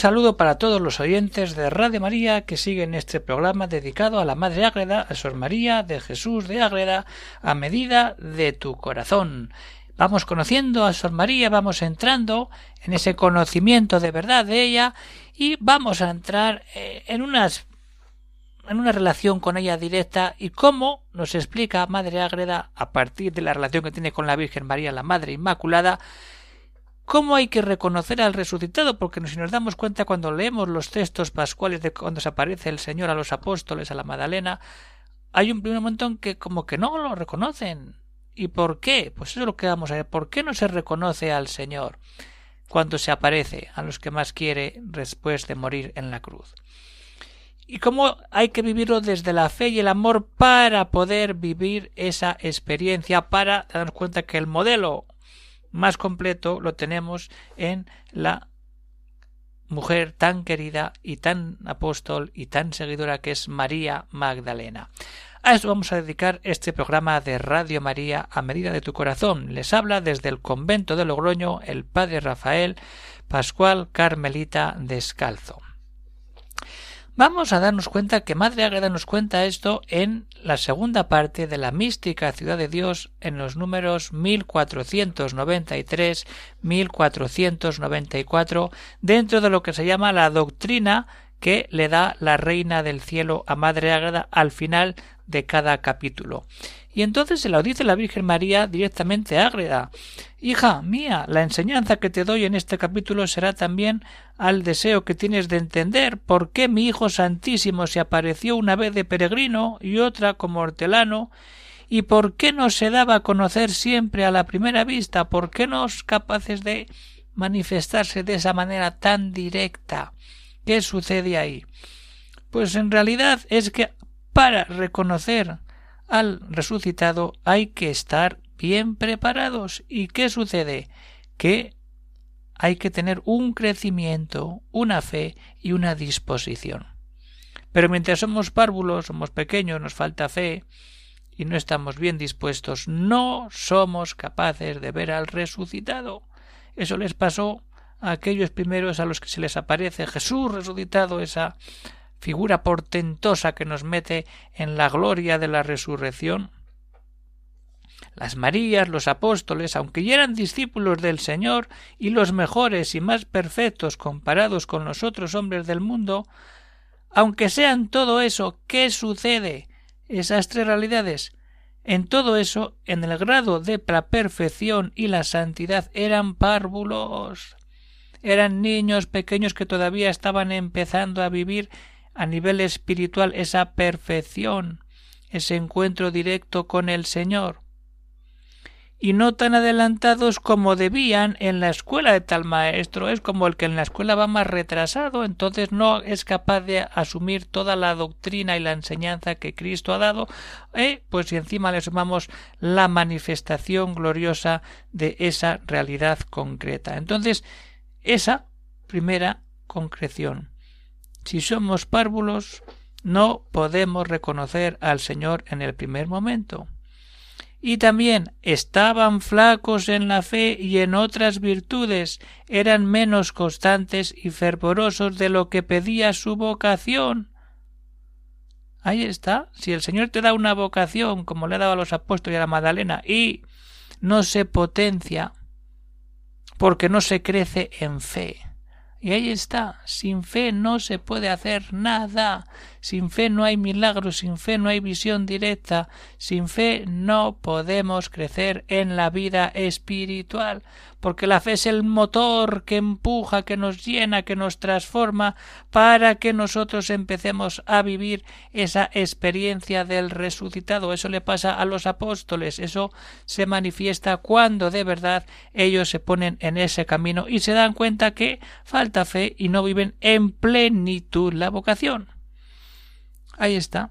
Saludo para todos los oyentes de Radio María que siguen este programa dedicado a la Madre Ágreda, a Sor María de Jesús de Ágreda, a medida de tu corazón. Vamos conociendo a Sor María, vamos entrando en ese conocimiento de verdad de ella y vamos a entrar eh, en unas en una relación con ella directa y cómo nos explica Madre Ágreda a partir de la relación que tiene con la Virgen María, la Madre Inmaculada, cómo hay que reconocer al resucitado, porque si nos damos cuenta cuando leemos los textos pascuales de cuando se aparece el Señor a los apóstoles, a la Magdalena, hay un primer momento en que como que no lo reconocen. ¿Y por qué? Pues eso es lo que vamos a ver. ¿Por qué no se reconoce al Señor cuando se aparece a los que más quiere después de morir en la cruz? y cómo hay que vivirlo desde la fe y el amor para poder vivir esa experiencia, para darnos cuenta que el modelo más completo lo tenemos en la mujer tan querida y tan apóstol y tan seguidora que es María Magdalena. A esto vamos a dedicar este programa de Radio María a medida de tu corazón. Les habla desde el convento de Logroño el padre Rafael Pascual Carmelita Descalzo. Vamos a darnos cuenta que Madre Ágreda nos cuenta esto en la segunda parte de la mística ciudad de Dios en los números 1493 1494 dentro de lo que se llama la doctrina que le da la reina del cielo a Madre Ágreda al final de cada capítulo. Y entonces se lo dice la Virgen María directamente a Ágreda. Hija mía, la enseñanza que te doy en este capítulo será también al deseo que tienes de entender por qué mi Hijo Santísimo se apareció una vez de peregrino y otra como hortelano, y por qué no se daba a conocer siempre a la primera vista, por qué no es capaces de manifestarse de esa manera tan directa. ¿Qué sucede ahí? Pues en realidad es que para reconocer al resucitado hay que estar bien preparados. ¿Y qué sucede? Que hay que tener un crecimiento, una fe y una disposición. Pero mientras somos párvulos, somos pequeños, nos falta fe y no estamos bien dispuestos, no somos capaces de ver al resucitado. Eso les pasó a aquellos primeros a los que se les aparece Jesús resucitado, esa figura portentosa que nos mete en la gloria de la resurrección. Las Marías, los apóstoles, aunque ya eran discípulos del Señor y los mejores y más perfectos comparados con los otros hombres del mundo, aunque sean todo eso, ¿qué sucede? Esas tres realidades. En todo eso, en el grado de la perfección y la santidad, eran párvulos. Eran niños pequeños que todavía estaban empezando a vivir a nivel espiritual esa perfección, ese encuentro directo con el Señor. Y no tan adelantados como debían en la escuela de tal maestro. Es como el que en la escuela va más retrasado, entonces no es capaz de asumir toda la doctrina y la enseñanza que Cristo ha dado. Eh, pues si encima le sumamos la manifestación gloriosa de esa realidad concreta. Entonces, esa primera concreción. Si somos párvulos, no podemos reconocer al Señor en el primer momento. Y también estaban flacos en la fe y en otras virtudes, eran menos constantes y fervorosos de lo que pedía su vocación. Ahí está. Si el Señor te da una vocación, como le ha dado a los apóstoles y a la Magdalena, y no se potencia, porque no se crece en fe, y ahí está, sin fe no se puede hacer nada, sin fe no hay milagros, sin fe no hay visión directa, sin fe no podemos crecer en la vida espiritual, porque la fe es el motor que empuja, que nos llena, que nos transforma, para que nosotros empecemos a vivir esa experiencia del resucitado. Eso le pasa a los apóstoles, eso se manifiesta cuando de verdad ellos se ponen en ese camino y se dan cuenta que falta fe y no viven en plenitud la vocación. Ahí está.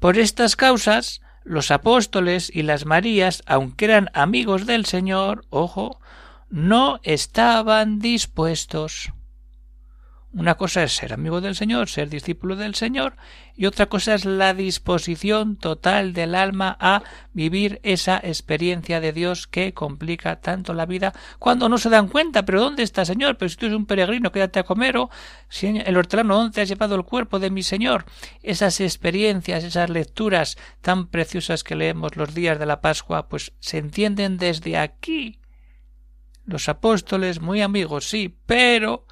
Por estas causas, los apóstoles y las Marías, aunque eran amigos del Señor, ojo, no estaban dispuestos una cosa es ser amigo del Señor, ser discípulo del Señor, y otra cosa es la disposición total del alma a vivir esa experiencia de Dios que complica tanto la vida cuando no se dan cuenta, pero ¿dónde está Señor? Pero si tú eres un peregrino, quédate a comer, o si el hortelano, ¿dónde has llevado el cuerpo de mi Señor? Esas experiencias, esas lecturas tan preciosas que leemos los días de la Pascua, pues se entienden desde aquí. Los apóstoles muy amigos, sí, pero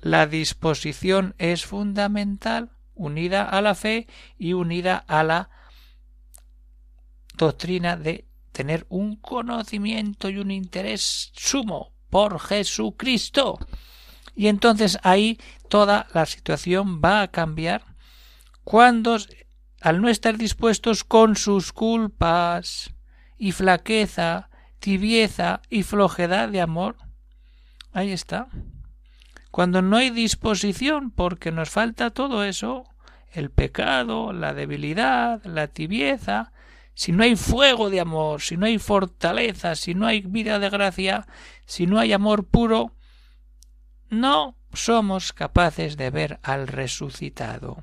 la disposición es fundamental, unida a la fe y unida a la doctrina de tener un conocimiento y un interés sumo por Jesucristo. Y entonces ahí toda la situación va a cambiar cuando al no estar dispuestos con sus culpas y flaqueza, tibieza y flojedad de amor, ahí está cuando no hay disposición porque nos falta todo eso, el pecado, la debilidad, la tibieza, si no hay fuego de amor, si no hay fortaleza, si no hay vida de gracia, si no hay amor puro, no somos capaces de ver al resucitado.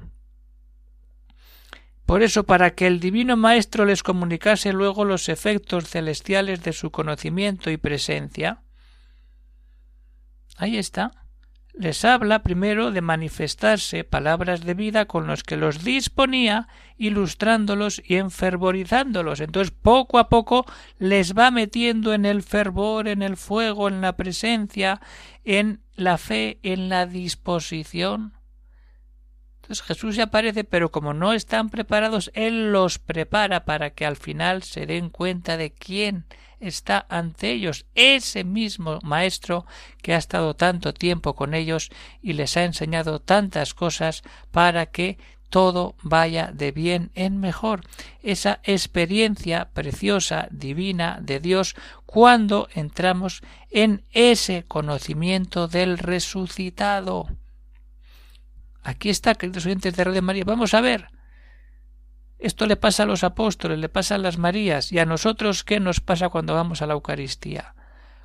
Por eso, para que el Divino Maestro les comunicase luego los efectos celestiales de su conocimiento y presencia, ahí está les habla primero de manifestarse palabras de vida con los que los disponía, ilustrándolos y enfervorizándolos. Entonces, poco a poco les va metiendo en el fervor, en el fuego, en la presencia, en la fe, en la disposición. Entonces Jesús ya aparece, pero como no están preparados, Él los prepara para que al final se den cuenta de quién está ante ellos ese mismo Maestro que ha estado tanto tiempo con ellos y les ha enseñado tantas cosas para que todo vaya de bien en mejor. Esa experiencia preciosa, divina de Dios cuando entramos en ese conocimiento del resucitado. Aquí está, queridos oyentes de Radio María. Vamos a ver esto le pasa a los apóstoles, le pasa a las Marías, y a nosotros qué nos pasa cuando vamos a la Eucaristía,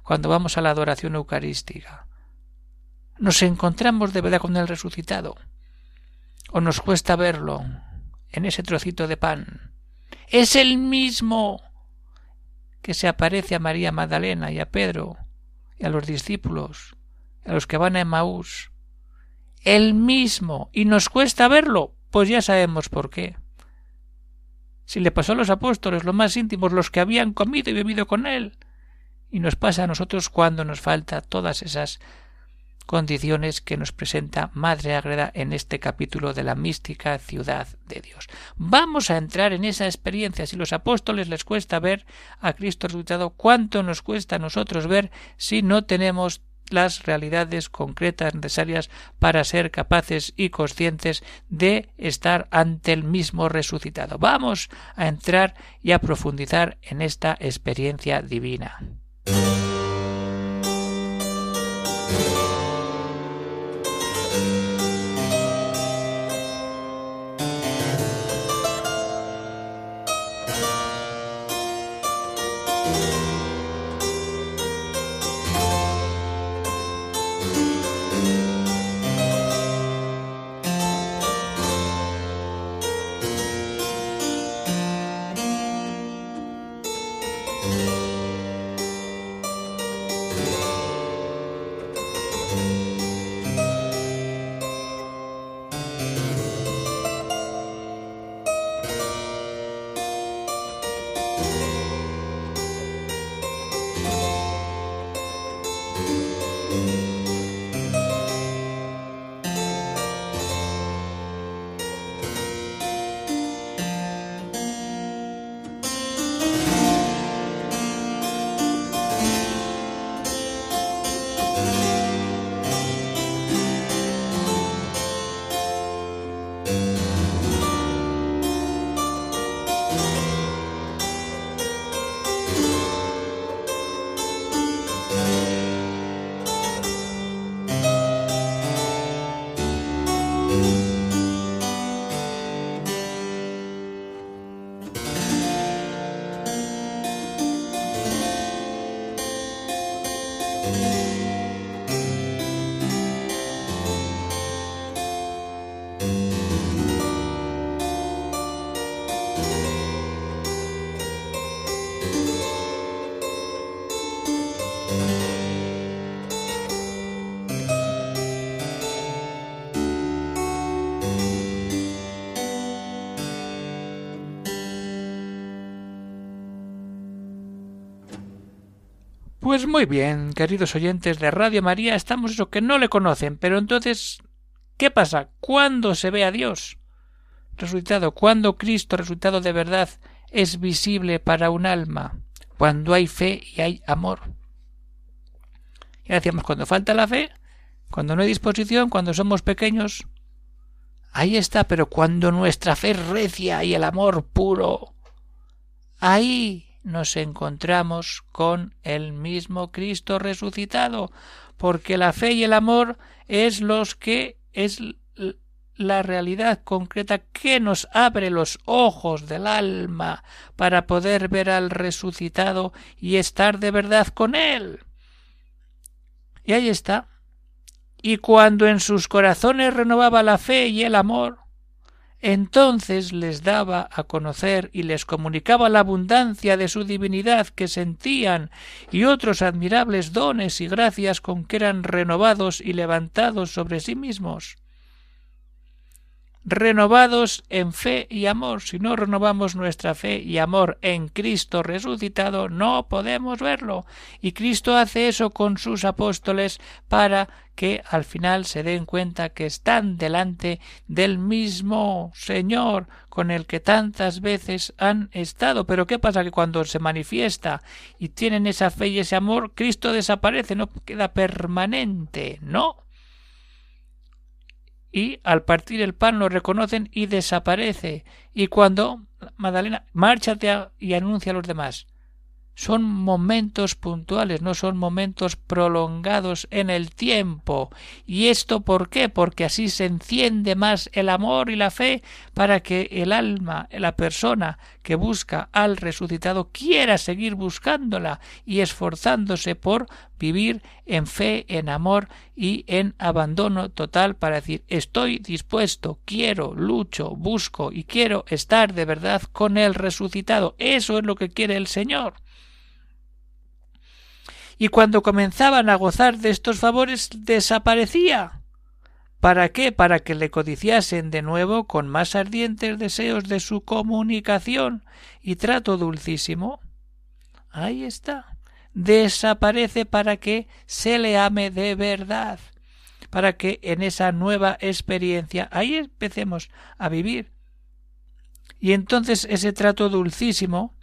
cuando vamos a la adoración eucarística. ¿Nos encontramos de verdad con el resucitado? ¿O nos cuesta verlo en ese trocito de pan? Es el mismo que se aparece a María Magdalena y a Pedro y a los discípulos, a los que van a Emmaús. El mismo. ¿Y nos cuesta verlo? Pues ya sabemos por qué si le pasó a los apóstoles, los más íntimos, los que habían comido y bebido con él, y nos pasa a nosotros cuando nos falta todas esas condiciones que nos presenta Madre Ágreda en este capítulo de la mística ciudad de Dios. Vamos a entrar en esa experiencia. Si los apóstoles les cuesta ver a Cristo resucitado, ¿cuánto nos cuesta a nosotros ver si no tenemos las realidades concretas necesarias para ser capaces y conscientes de estar ante el mismo resucitado. Vamos a entrar y a profundizar en esta experiencia divina. Pues muy bien, queridos oyentes de Radio María, estamos eso que no le conocen, pero entonces, ¿qué pasa? ¿Cuándo se ve a Dios? Resucitado, ¿cuándo Cristo resultado de verdad es visible para un alma? Cuando hay fe y hay amor. Ya decíamos, cuando falta la fe, cuando no hay disposición, cuando somos pequeños, ahí está, pero cuando nuestra fe recia y el amor puro, ahí nos encontramos con el mismo Cristo resucitado, porque la fe y el amor es los que es la realidad concreta que nos abre los ojos del alma para poder ver al resucitado y estar de verdad con él. Y ahí está. Y cuando en sus corazones renovaba la fe y el amor, entonces les daba a conocer y les comunicaba la abundancia de su divinidad que sentían y otros admirables dones y gracias con que eran renovados y levantados sobre sí mismos renovados en fe y amor. Si no renovamos nuestra fe y amor en Cristo resucitado, no podemos verlo. Y Cristo hace eso con sus apóstoles para que al final se den cuenta que están delante del mismo Señor con el que tantas veces han estado. Pero ¿qué pasa? Que cuando se manifiesta y tienen esa fe y ese amor, Cristo desaparece, no queda permanente, no y al partir el pan lo reconocen y desaparece. Y cuando Magdalena, márchate y anuncia a los demás son momentos puntuales, no son momentos prolongados en el tiempo. ¿Y esto por qué? Porque así se enciende más el amor y la fe para que el alma, la persona que busca al resucitado quiera seguir buscándola y esforzándose por vivir en fe, en amor y en abandono total para decir estoy dispuesto, quiero, lucho, busco y quiero estar de verdad con el resucitado. Eso es lo que quiere el Señor y cuando comenzaban a gozar de estos favores desaparecía. ¿Para qué? Para que le codiciasen de nuevo con más ardientes deseos de su comunicación y trato dulcísimo. Ahí está. Desaparece para que se le ame de verdad, para que en esa nueva experiencia ahí empecemos a vivir. Y entonces ese trato dulcísimo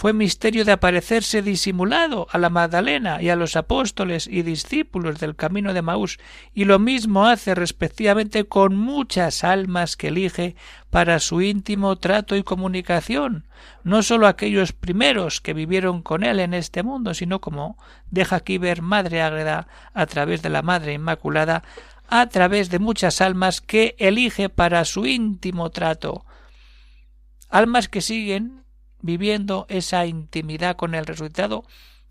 fue misterio de aparecerse disimulado a la Magdalena y a los apóstoles y discípulos del camino de Maús, y lo mismo hace respectivamente con muchas almas que elige para su íntimo trato y comunicación, no sólo aquellos primeros que vivieron con él en este mundo, sino como deja aquí ver Madre Ágreda a través de la Madre Inmaculada, a través de muchas almas que elige para su íntimo trato, almas que siguen viviendo esa intimidad con el resucitado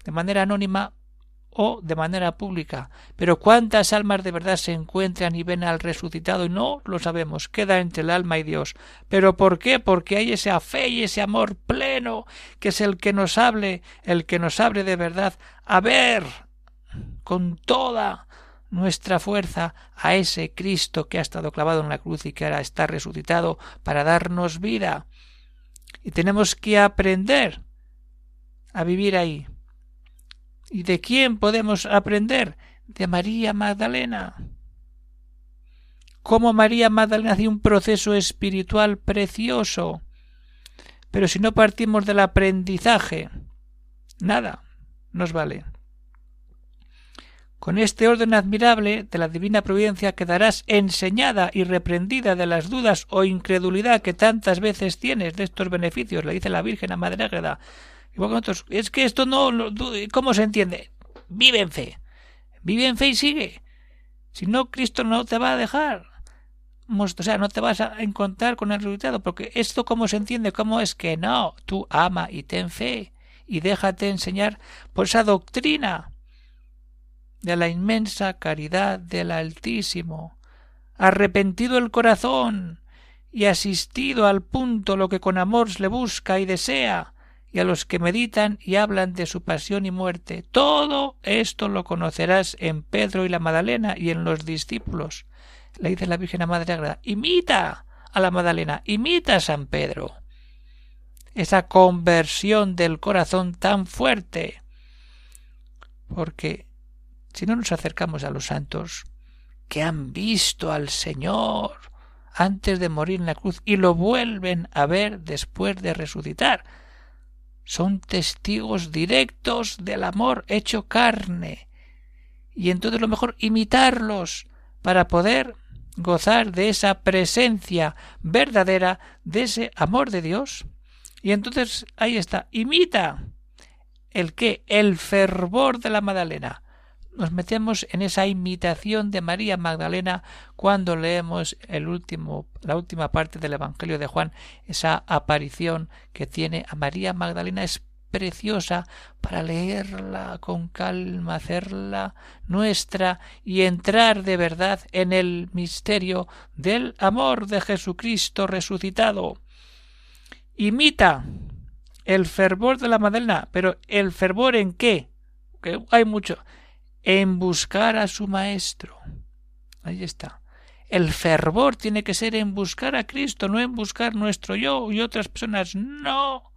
de manera anónima o de manera pública. Pero cuántas almas de verdad se encuentran y ven al resucitado y no lo sabemos, queda entre el alma y Dios. ¿Pero por qué? Porque hay esa fe y ese amor pleno que es el que nos hable, el que nos abre de verdad a ver con toda nuestra fuerza a ese Cristo que ha estado clavado en la cruz y que ahora está resucitado para darnos vida. Y tenemos que aprender a vivir ahí. ¿Y de quién podemos aprender? De María Magdalena. Cómo María Magdalena hace un proceso espiritual precioso. Pero si no partimos del aprendizaje, nada nos vale. Con este orden admirable de la divina providencia quedarás enseñada y reprendida de las dudas o incredulidad que tantas veces tienes de estos beneficios, le dice la Virgen a Madre Ágreda. Es que esto no, ¿cómo se entiende? Vive en fe. Vive en fe y sigue. Si no, Cristo no te va a dejar. o sea, no te vas a encontrar con el resucitado, porque esto cómo se entiende, cómo es que no, tú ama y ten fe y déjate enseñar por esa doctrina de la inmensa caridad del Altísimo, arrepentido el corazón y asistido al punto lo que con amor le busca y desea, y a los que meditan y hablan de su pasión y muerte. Todo esto lo conocerás en Pedro y la Madalena y en los discípulos. Le dice la Virgen a Madre Agrada, imita a la Madalena, imita a San Pedro. Esa conversión del corazón tan fuerte. Porque si no nos acercamos a los santos, que han visto al Señor antes de morir en la cruz y lo vuelven a ver después de resucitar, son testigos directos del amor hecho carne. Y entonces lo mejor imitarlos para poder gozar de esa presencia verdadera, de ese amor de Dios. Y entonces ahí está, imita el que, el fervor de la Magdalena, nos metemos en esa imitación de María Magdalena cuando leemos la última parte del Evangelio de Juan, esa aparición que tiene a María Magdalena es preciosa para leerla con calma, hacerla nuestra y entrar de verdad en el misterio del amor de Jesucristo resucitado. Imita el fervor de la Magdalena, pero el fervor en qué? Hay mucho en buscar a su Maestro. Ahí está. El fervor tiene que ser en buscar a Cristo, no en buscar nuestro yo y otras personas. No.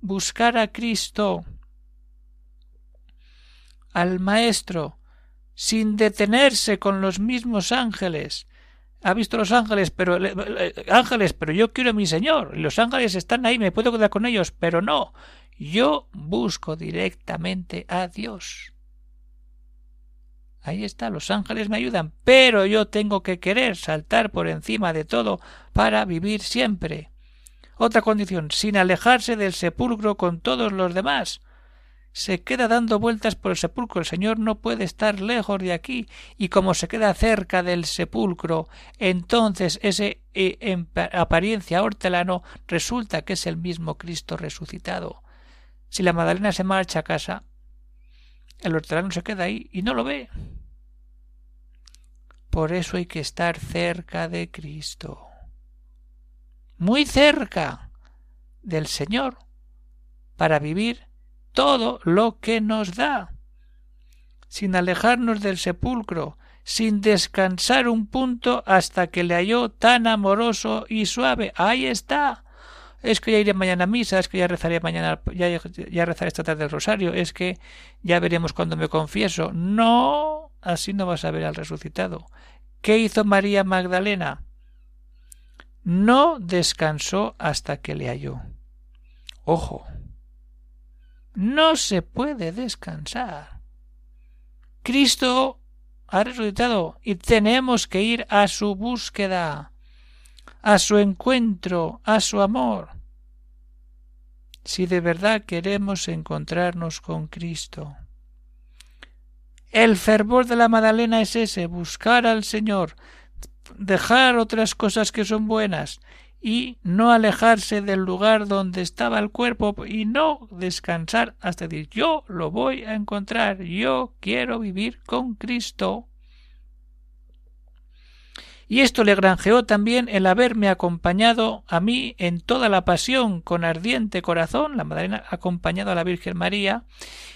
Buscar a Cristo, al Maestro, sin detenerse con los mismos ángeles. Ha visto los ángeles, pero ángeles, pero yo quiero a mi Señor. Los ángeles están ahí, me puedo quedar con ellos, pero no. Yo busco directamente a Dios. Ahí está, los ángeles me ayudan, pero yo tengo que querer saltar por encima de todo para vivir siempre. Otra condición, sin alejarse del sepulcro con todos los demás. Se queda dando vueltas por el sepulcro. El Señor no puede estar lejos de aquí, y como se queda cerca del sepulcro, entonces ese eh, en apariencia hortelano resulta que es el mismo Cristo resucitado. Si la Magdalena se marcha a casa, el hortelano se queda ahí y no lo ve. Por eso hay que estar cerca de Cristo. Muy cerca del Señor para vivir todo lo que nos da, sin alejarnos del sepulcro, sin descansar un punto hasta que le halló tan amoroso y suave. Ahí está es que ya iré mañana a misa, es que ya rezaré mañana, ya, ya rezaré esta tarde el rosario, es que ya veremos cuando me confieso. No, así no vas a ver al resucitado. ¿Qué hizo María Magdalena? No descansó hasta que le halló. Ojo, no se puede descansar. Cristo ha resucitado y tenemos que ir a su búsqueda a su encuentro, a su amor. Si de verdad queremos encontrarnos con Cristo. El fervor de la Magdalena es ese, buscar al Señor, dejar otras cosas que son buenas y no alejarse del lugar donde estaba el cuerpo y no descansar hasta decir yo lo voy a encontrar, yo quiero vivir con Cristo. Y esto le granjeó también el haberme acompañado a mí en toda la pasión con ardiente corazón, la Madalena acompañado a la Virgen María,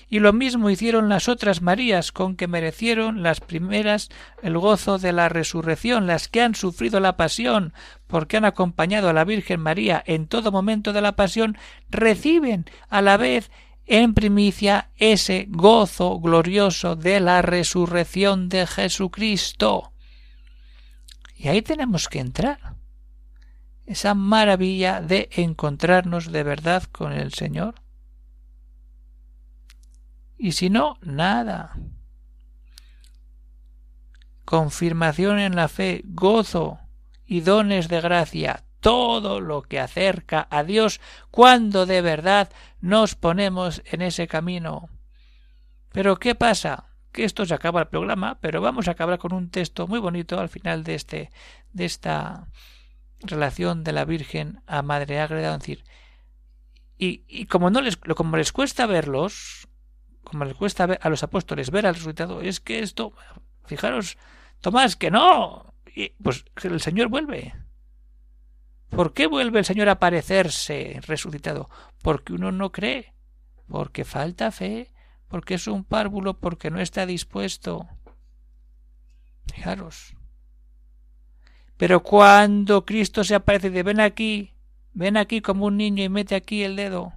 y lo mismo hicieron las otras Marías con que merecieron las primeras el gozo de la resurrección, las que han sufrido la pasión, porque han acompañado a la Virgen María en todo momento de la pasión, reciben a la vez en primicia ese gozo glorioso de la resurrección de Jesucristo. Y ahí tenemos que entrar. Esa maravilla de encontrarnos de verdad con el Señor. Y si no, nada. Confirmación en la fe, gozo y dones de gracia, todo lo que acerca a Dios cuando de verdad nos ponemos en ese camino. Pero ¿qué pasa? Que esto se acaba el programa, pero vamos a acabar con un texto muy bonito al final de este, de esta relación de la Virgen a Madre Ágreda, decir, y, y, como no les como les cuesta verlos, como les cuesta a los apóstoles ver al resultado, es que esto, fijaros, Tomás, que no, y, pues el Señor vuelve. ¿Por qué vuelve el Señor a aparecerse resucitado? Porque uno no cree, porque falta fe, porque es un párvulo, porque no está dispuesto. Fijaros. Pero cuando Cristo se aparece de ven aquí, ven aquí como un niño y mete aquí el dedo.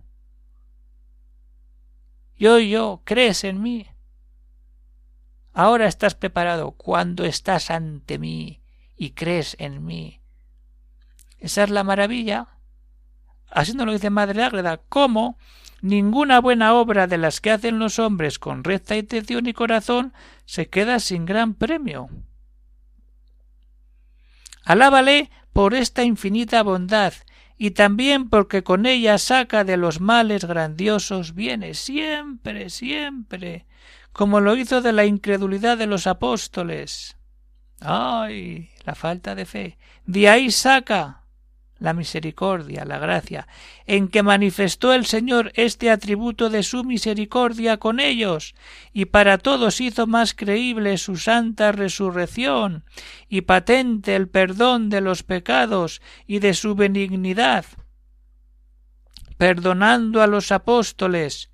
Yo, yo, crees en mí. Ahora estás preparado cuando estás ante mí y crees en mí. Esa es la maravilla. Así nos lo dice Madre Ágreda, cómo ninguna buena obra de las que hacen los hombres con recta intención y corazón se queda sin gran premio. Alábale por esta infinita bondad y también porque con ella saca de los males grandiosos bienes, siempre, siempre, como lo hizo de la incredulidad de los apóstoles. ¡Ay! la falta de fe. De ahí saca la misericordia, la gracia, en que manifestó el Señor este atributo de su misericordia con ellos, y para todos hizo más creíble su santa resurrección, y patente el perdón de los pecados y de su benignidad, perdonando a los apóstoles,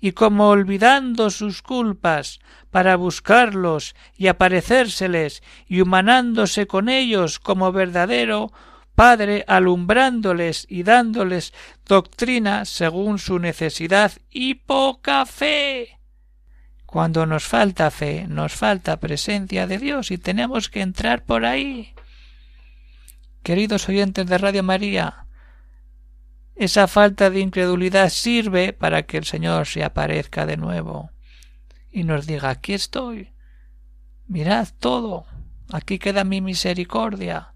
y como olvidando sus culpas, para buscarlos y aparecérseles, y humanándose con ellos como verdadero Padre alumbrándoles y dándoles doctrina según su necesidad y poca fe. Cuando nos falta fe, nos falta presencia de Dios y tenemos que entrar por ahí. Queridos oyentes de Radio María, esa falta de incredulidad sirve para que el Señor se aparezca de nuevo y nos diga aquí estoy. Mirad todo. Aquí queda mi misericordia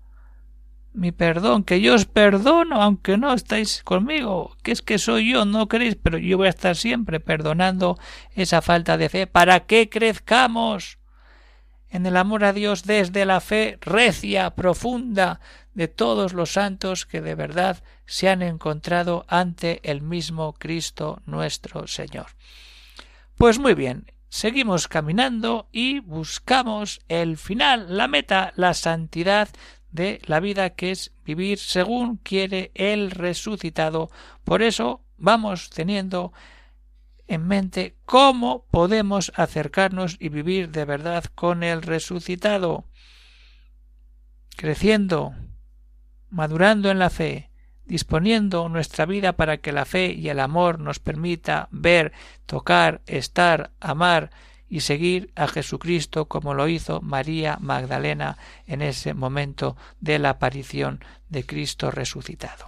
mi perdón, que yo os perdono aunque no estáis conmigo, que es que soy yo, no queréis, pero yo voy a estar siempre perdonando esa falta de fe para que crezcamos en el amor a Dios desde la fe recia, profunda de todos los santos que de verdad se han encontrado ante el mismo Cristo nuestro Señor. Pues muy bien, seguimos caminando y buscamos el final, la meta, la santidad de la vida que es vivir según quiere el resucitado. Por eso vamos teniendo en mente cómo podemos acercarnos y vivir de verdad con el resucitado, creciendo, madurando en la fe, disponiendo nuestra vida para que la fe y el amor nos permita ver, tocar, estar, amar y seguir a Jesucristo como lo hizo María Magdalena en ese momento de la aparición de Cristo resucitado.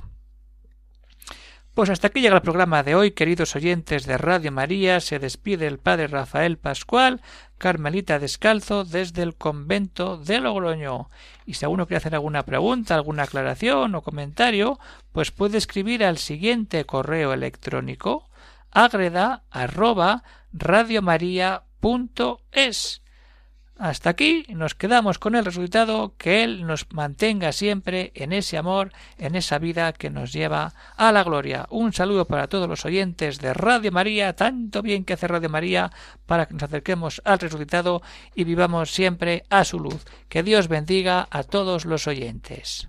Pues hasta aquí llega el programa de hoy, queridos oyentes de Radio María. Se despide el padre Rafael Pascual, Carmelita Descalzo, desde el convento de Logroño. Y si alguno quiere hacer alguna pregunta, alguna aclaración o comentario, pues puede escribir al siguiente correo electrónico agreda arroba es. Hasta aquí nos quedamos con el resultado que Él nos mantenga siempre en ese amor, en esa vida que nos lleva a la gloria. Un saludo para todos los oyentes de Radio María, tanto bien que hace Radio María para que nos acerquemos al resucitado y vivamos siempre a su luz. Que Dios bendiga a todos los oyentes.